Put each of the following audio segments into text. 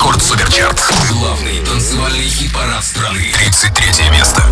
Рекорд Суперчарт. Главный танцевальный хит-парад страны. 33 место.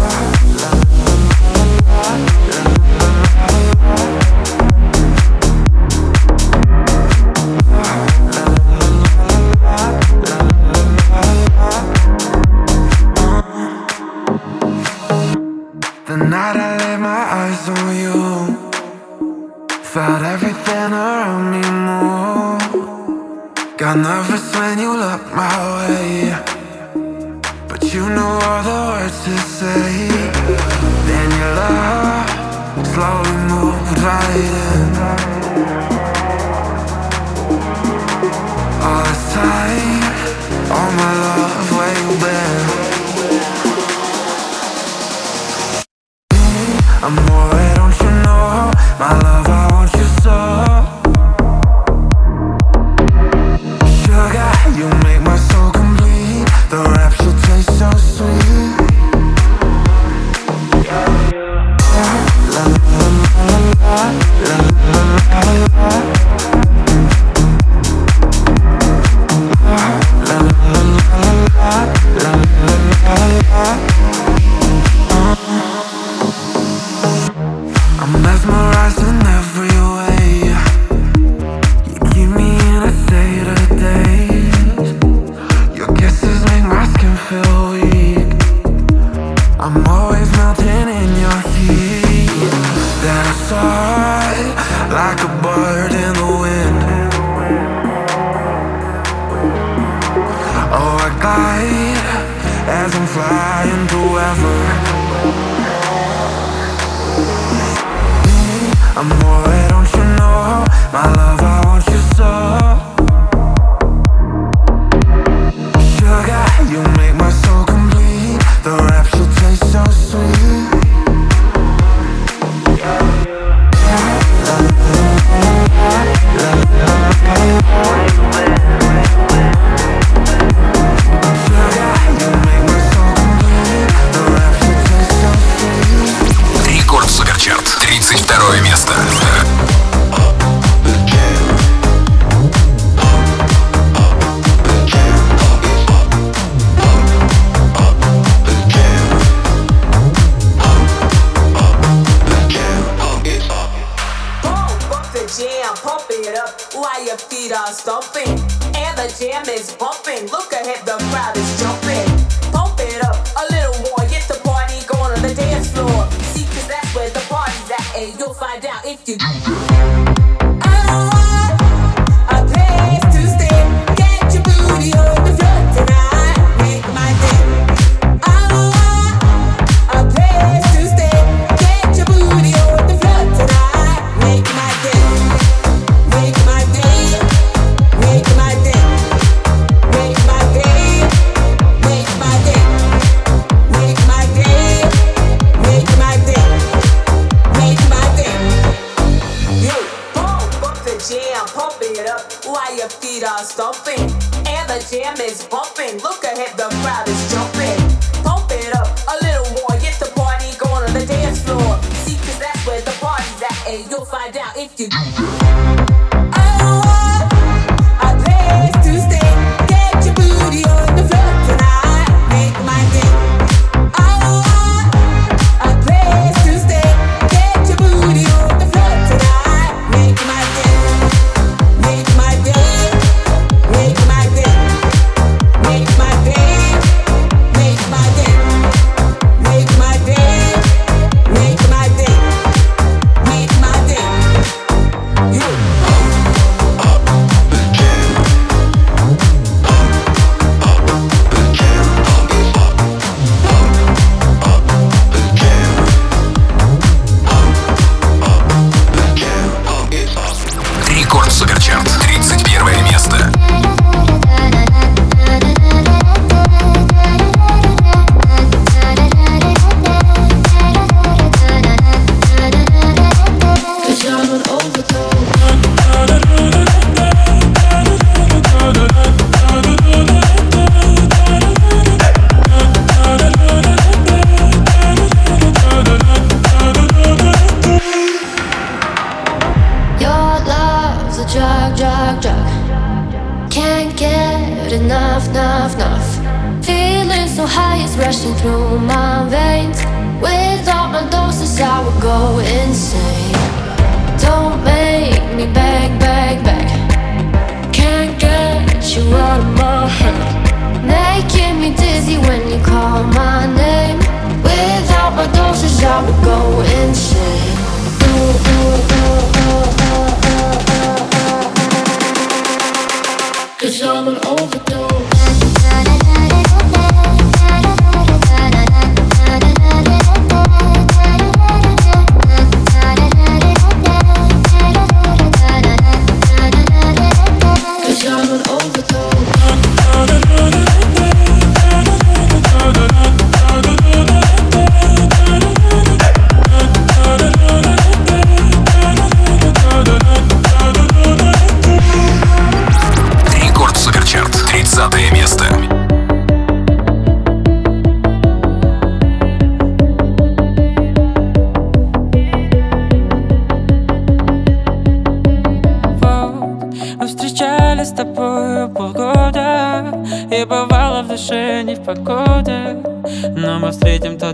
overdose.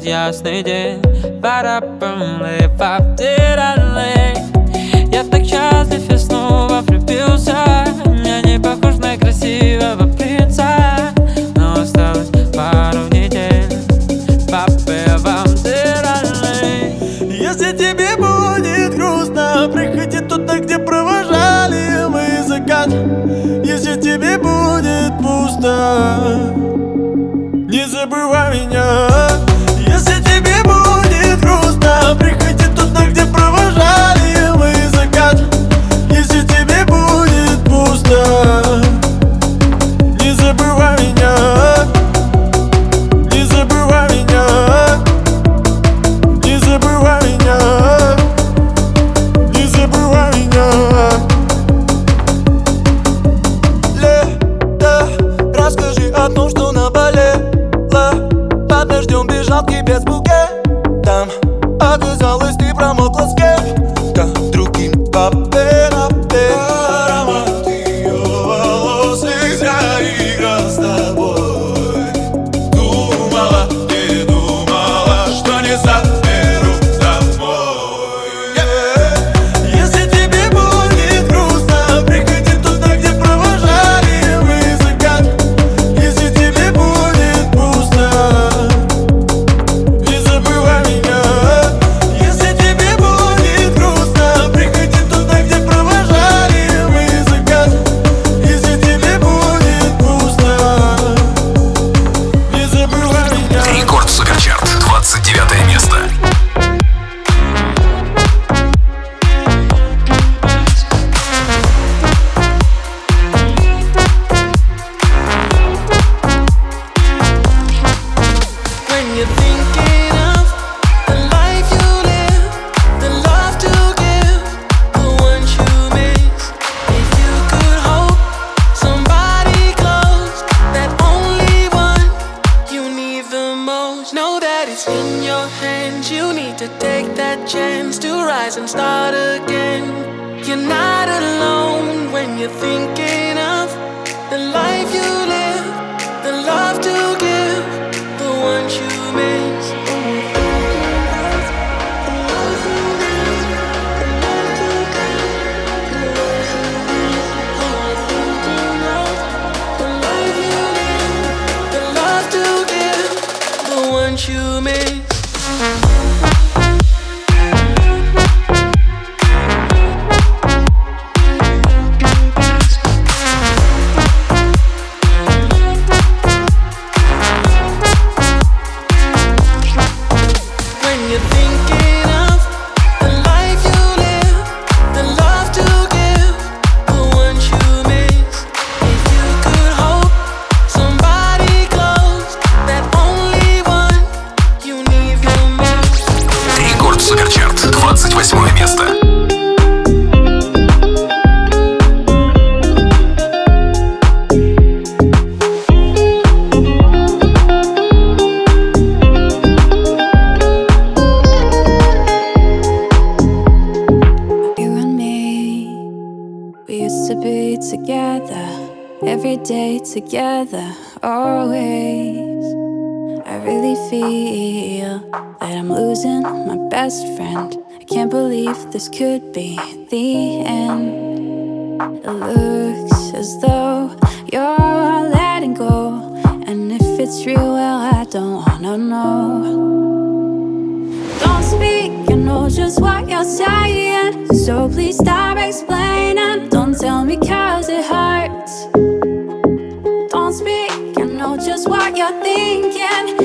Ясный день. Пора помлевать Я так счастлив, я снова влюбился. Я не похож на красивого принца. Но осталось пару недель. Попивам Если тебе будет грустно Приходи туда, где провожали мы закат. Если тебе будет пусто bubaminya место. together always. I really feel that I'm losing my best friend. I can't believe this could be the end. It looks as though you're letting go. And if it's real, well, I don't wanna know. Don't speak, I know just what you're saying. So please stop explaining. Don't tell me cause it hurts. Don't speak, I know just what you're thinking.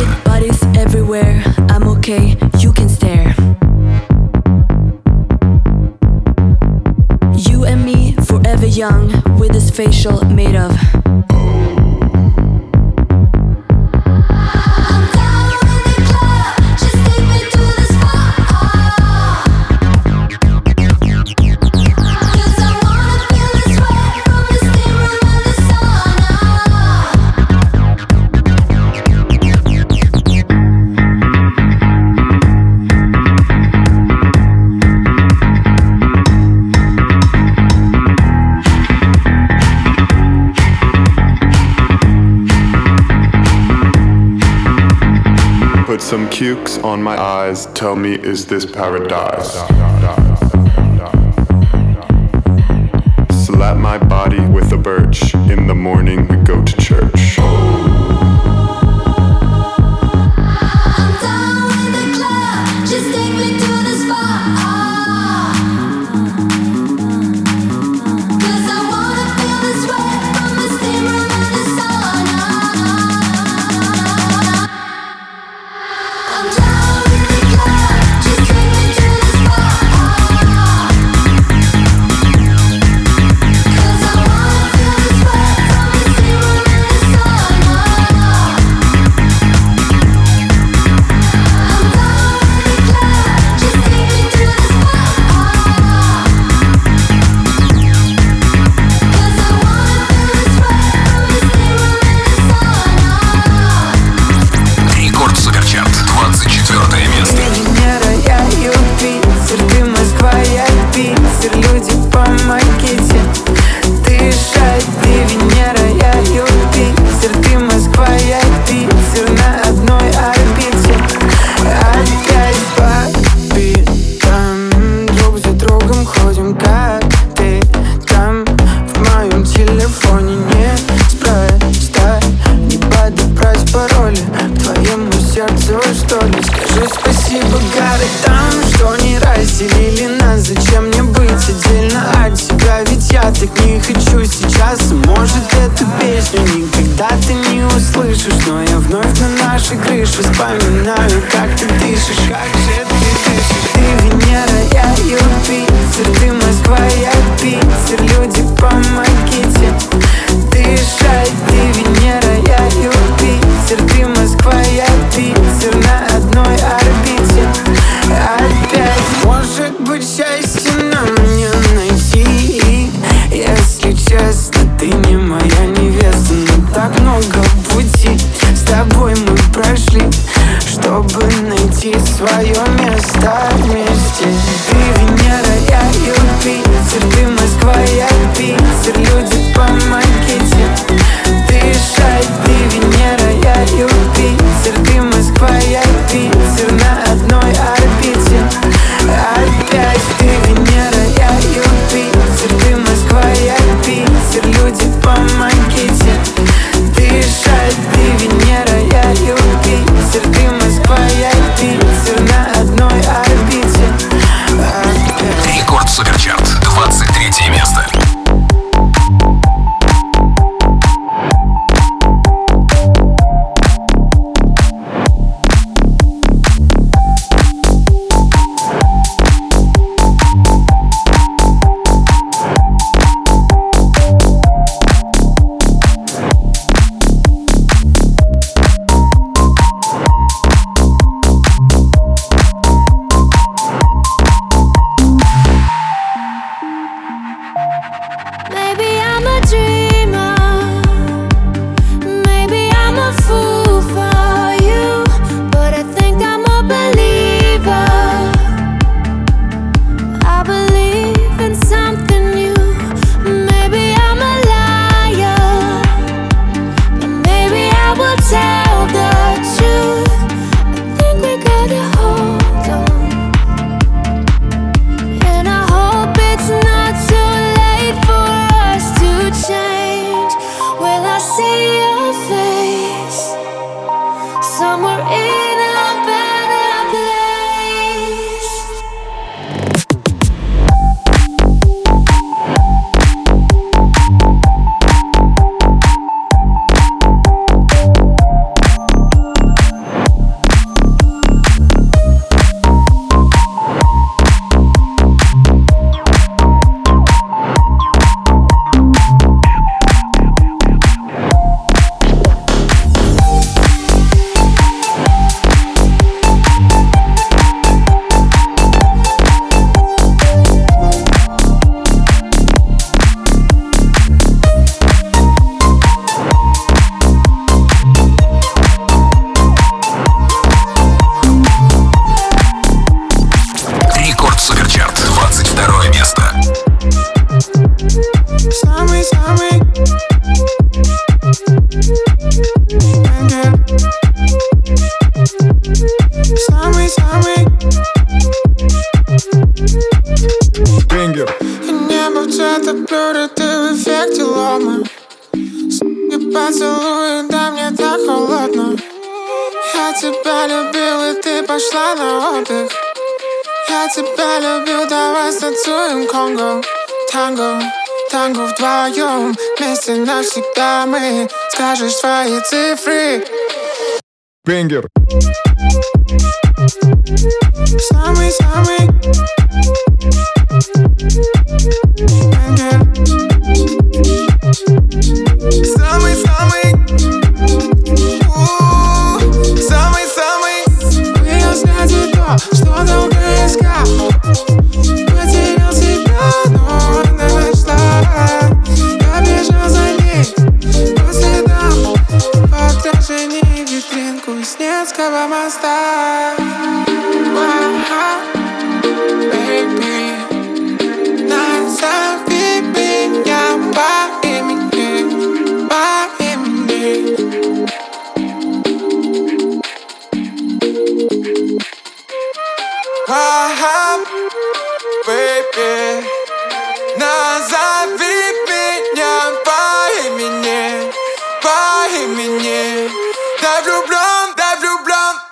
Naked bodies everywhere, I'm okay. pukes on my eyes tell me, is this paradise? Slap my body with a birch in the morning pana oddech Archipele wydałeś, tańcują Kongo Tango, tango wdwoją Miejsce na wsi damy Skażesz swoje cyfry Banger. Samej, samej Talk my style. Wow, baby. Nice and baby. Yeah, why am I there? Why am I there?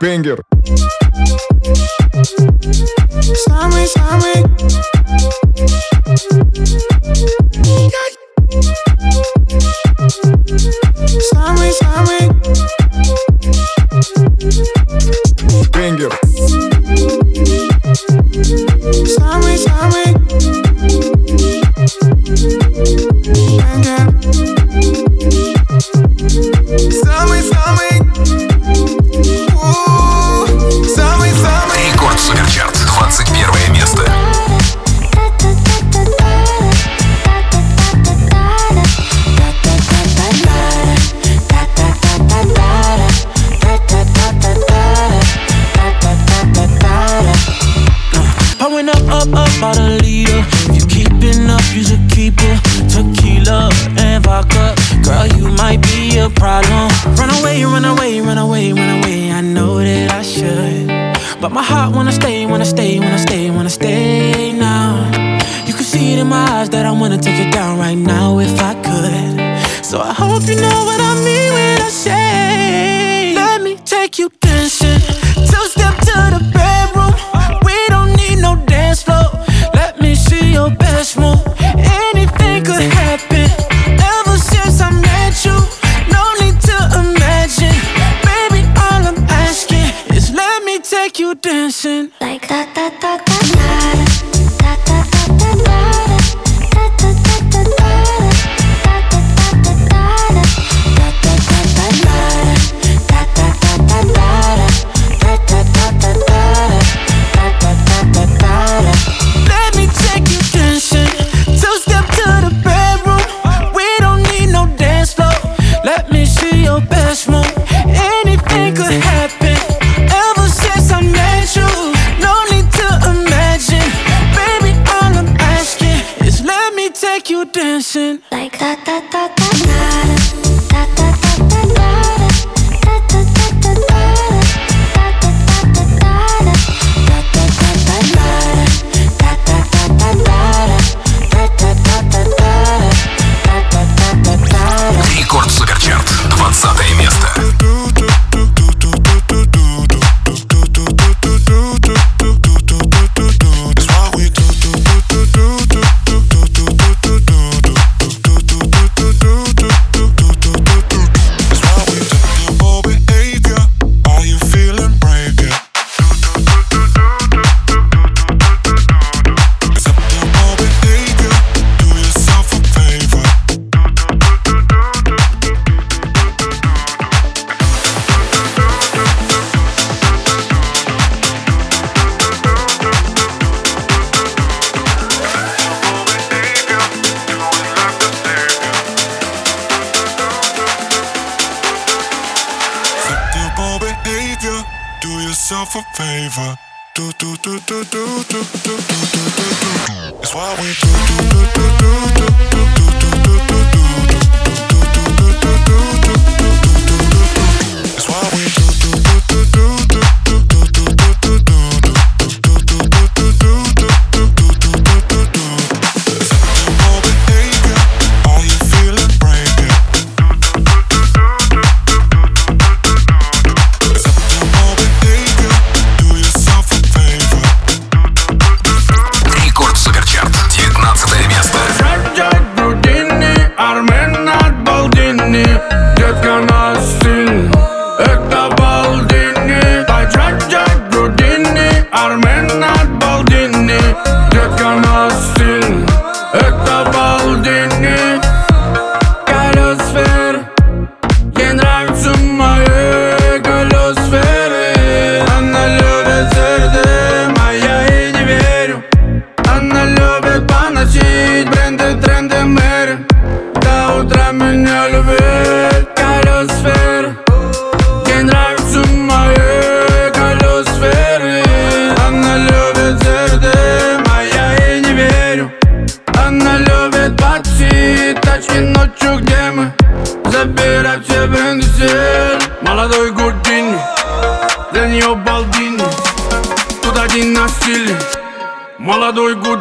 Бенгер. Самый-самый. Самый-самый. Бенгер. Самый-самый.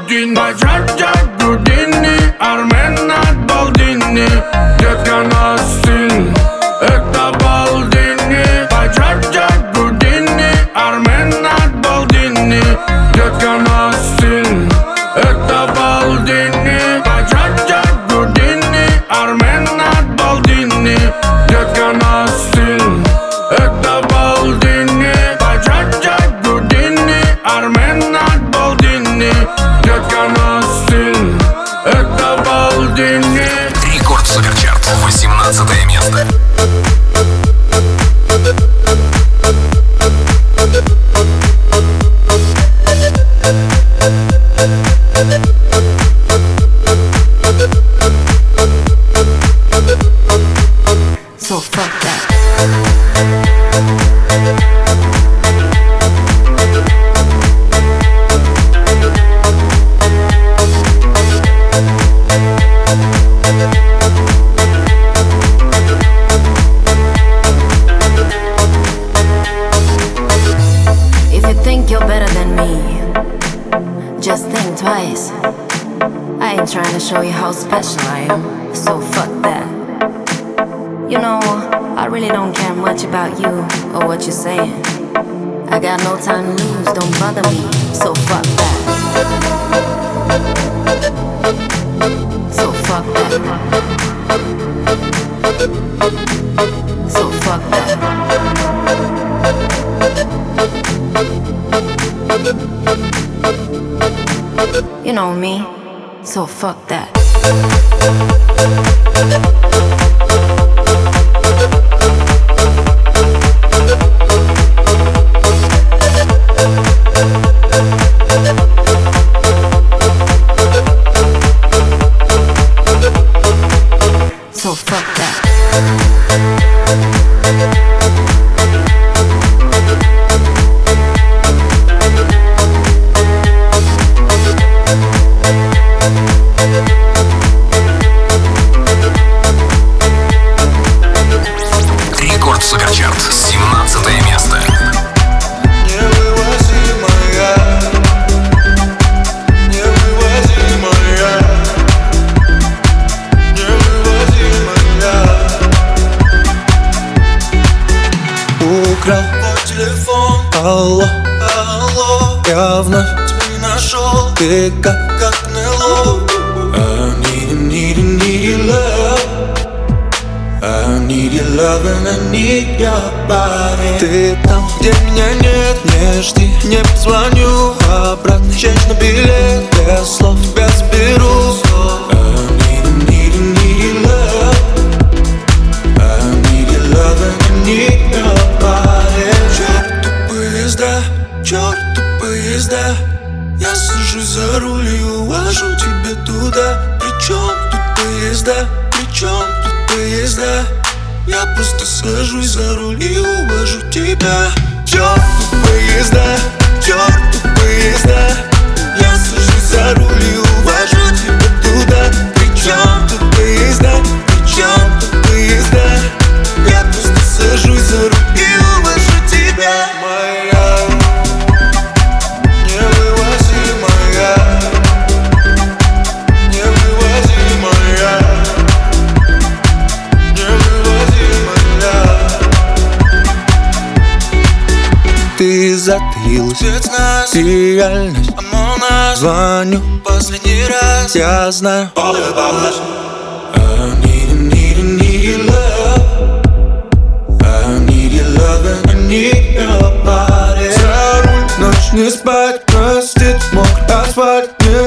Düğün bayrak so fuck that. You know, I really don't care much about you or what you're saying. I got no time to lose, don't bother me, so fuck that. So fuck that. So fuck that. You know me, so fuck that. Thank you. Я сажусь за руль и увожу тебя туда. Причем тут поезда, причем тут поезда? Я просто сажусь за руль и увожу тебя. Черту поезда, черту поезда. Я сажусь за руль и Ты реальность. Звоню. последний раз. Я знаю. I need, need, need love. I need your love and I need your body. За руль, ночь не спать Простит мокрый асфальт. Мне,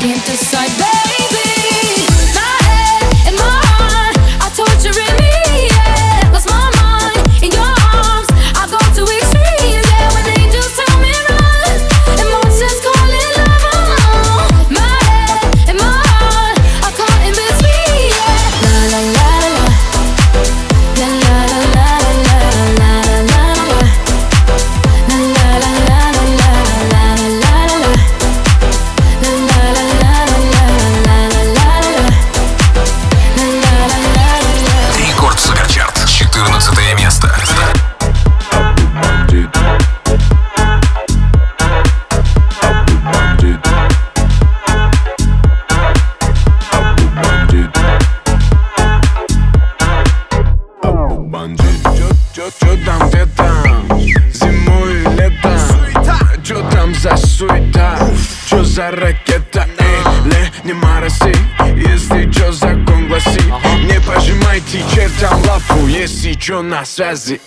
can't decide. Чё на связи?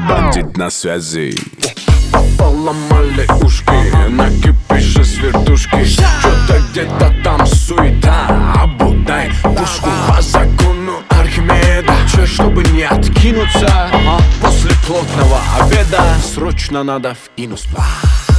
Бандит на связи Поломали ушки, накипишь с вертушки Что-то где-то срочно надо в Инуспах.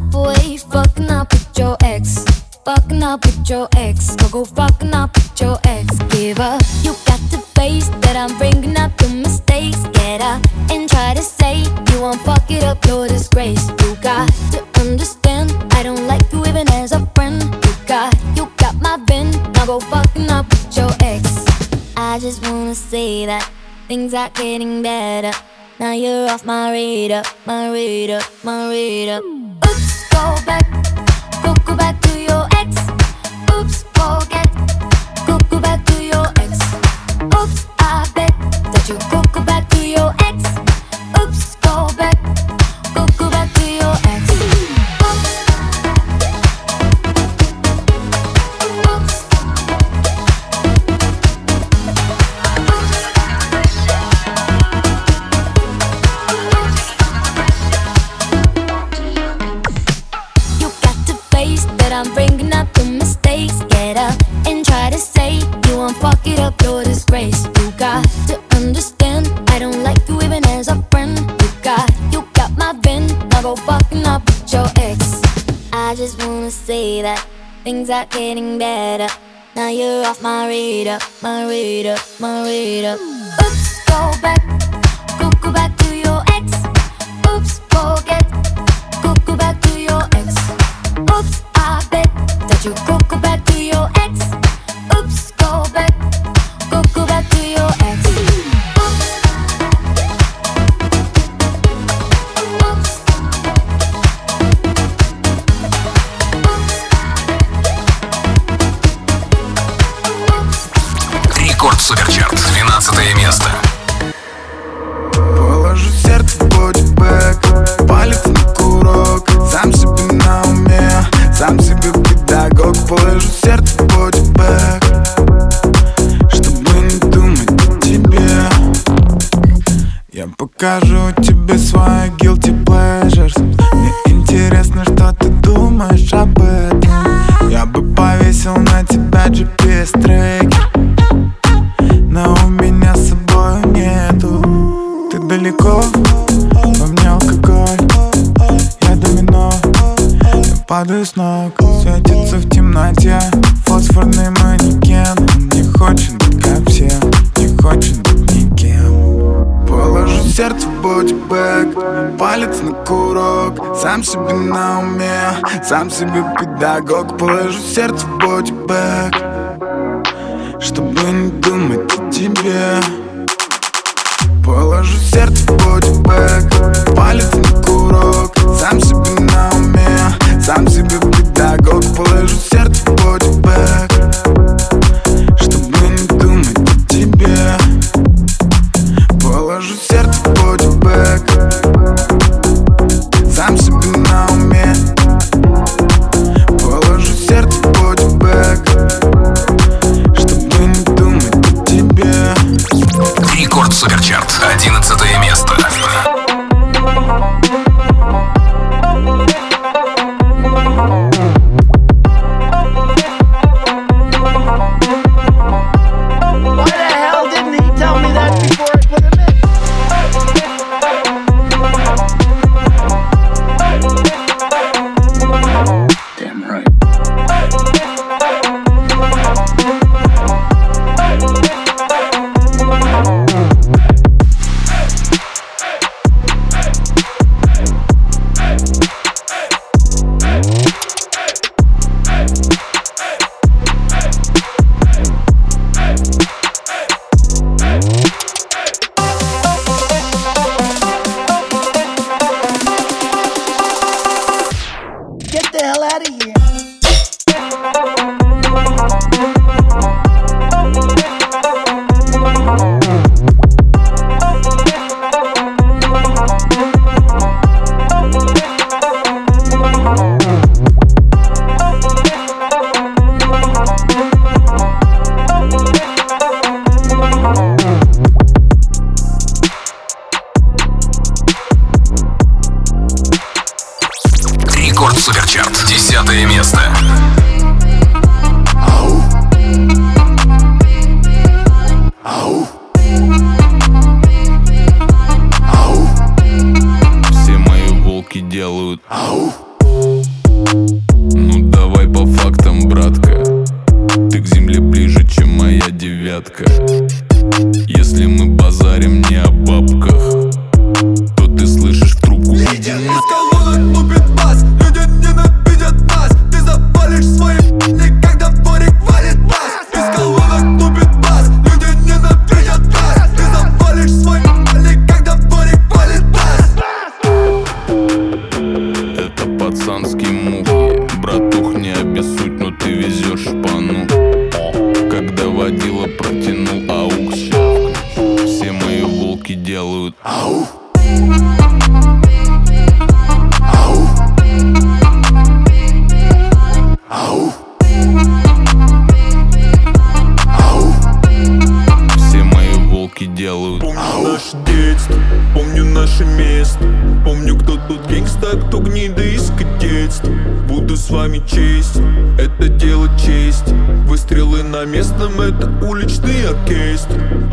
bad away, fucking up with your ex. Fucking up with your ex. Go go fucking up with your ex. Give up. You got the face that I'm bringing up your mistakes. Get up and try to say you won't fuck it up, your disgrace. You got to understand, I don't like you even as a friend. You got, you got my bin. Now go fucking up with your ex. I just wanna say that things are getting better. Now you're off my radar, my radar, my radar. Oops, go back. things are getting better. Now you're off my radar, my radar, my radar. Скажу тебе Сам себе педагог, положу сердце в бодибэк с вами честь. Это дело честь. Выстрелы на местном, это уличный оркестр.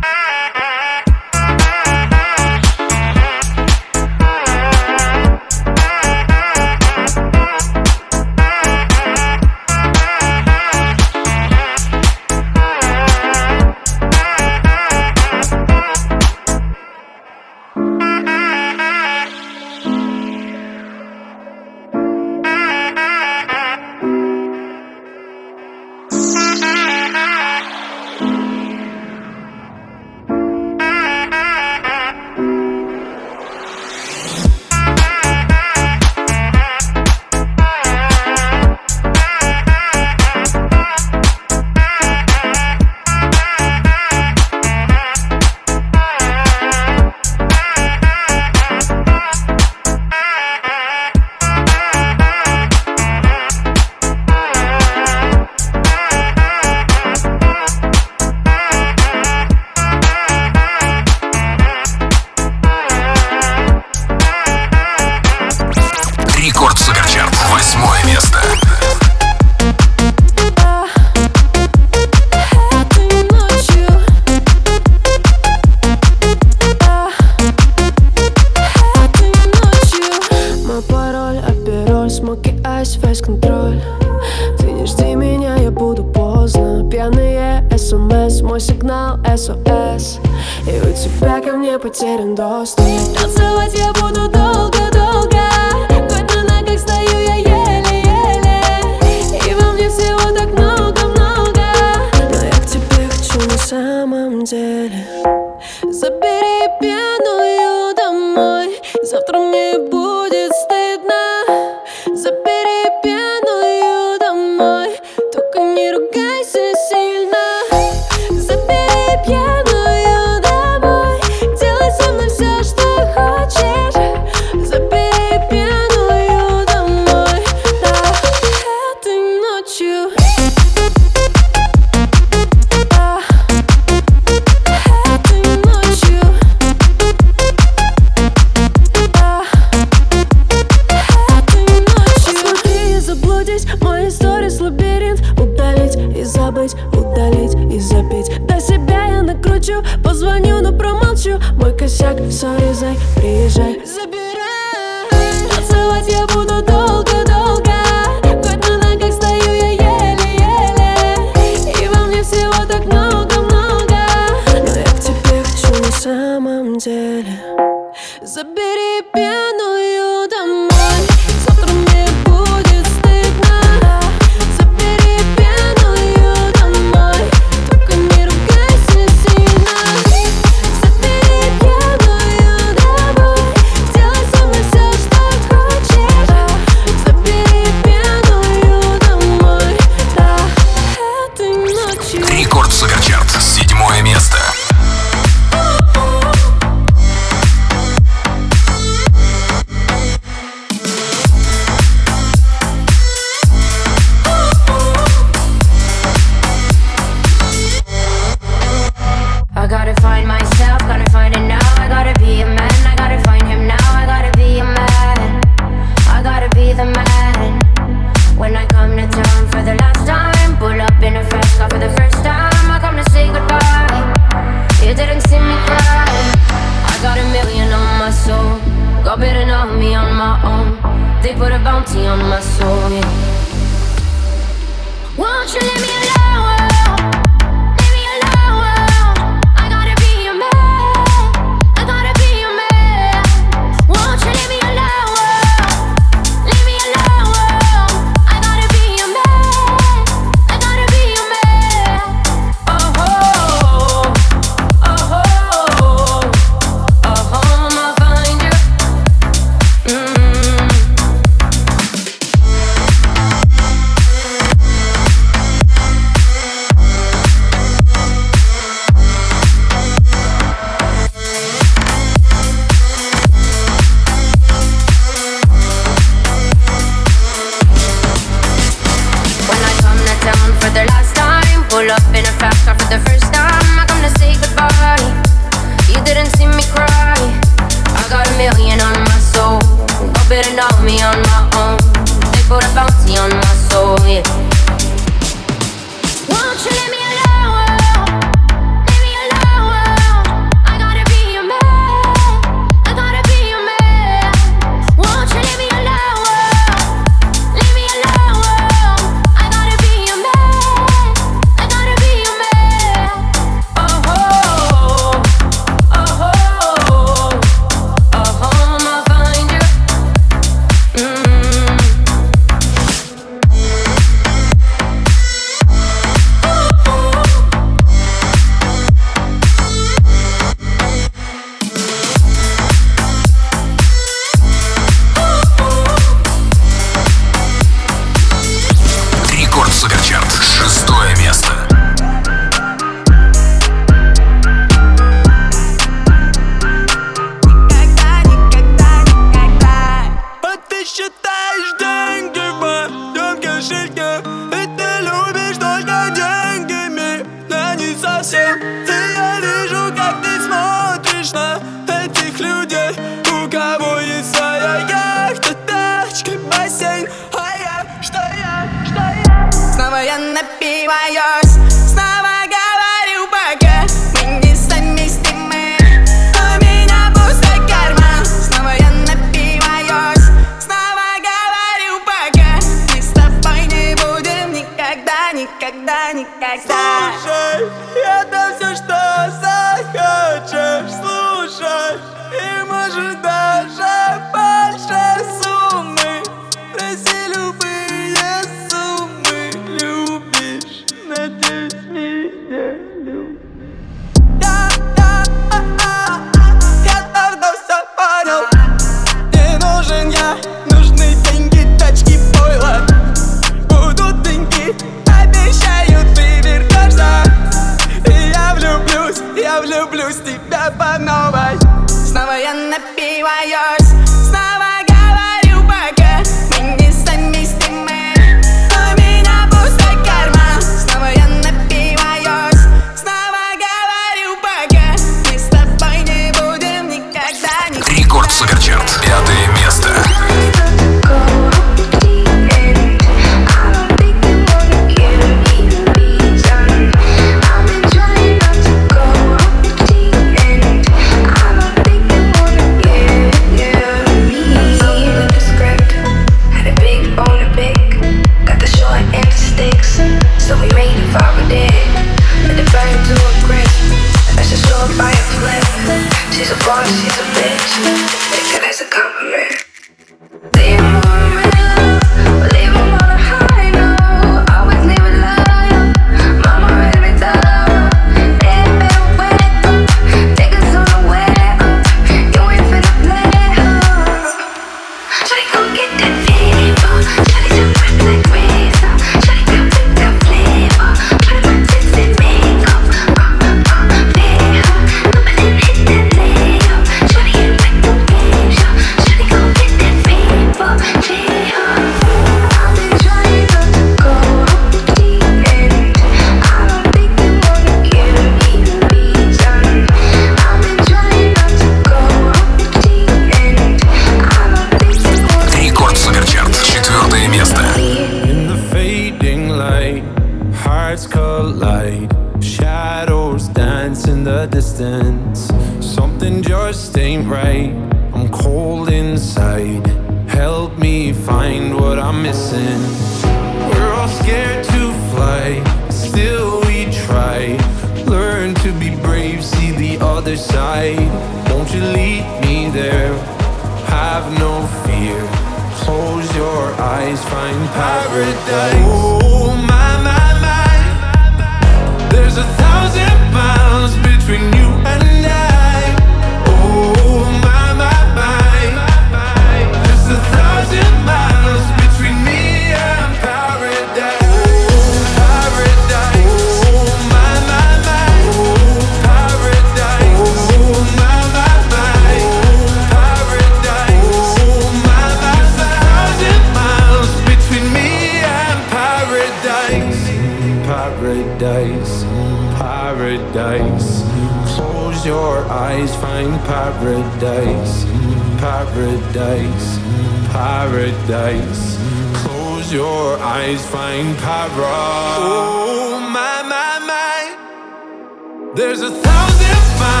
high rock. Oh my my my, there's a thousand miles.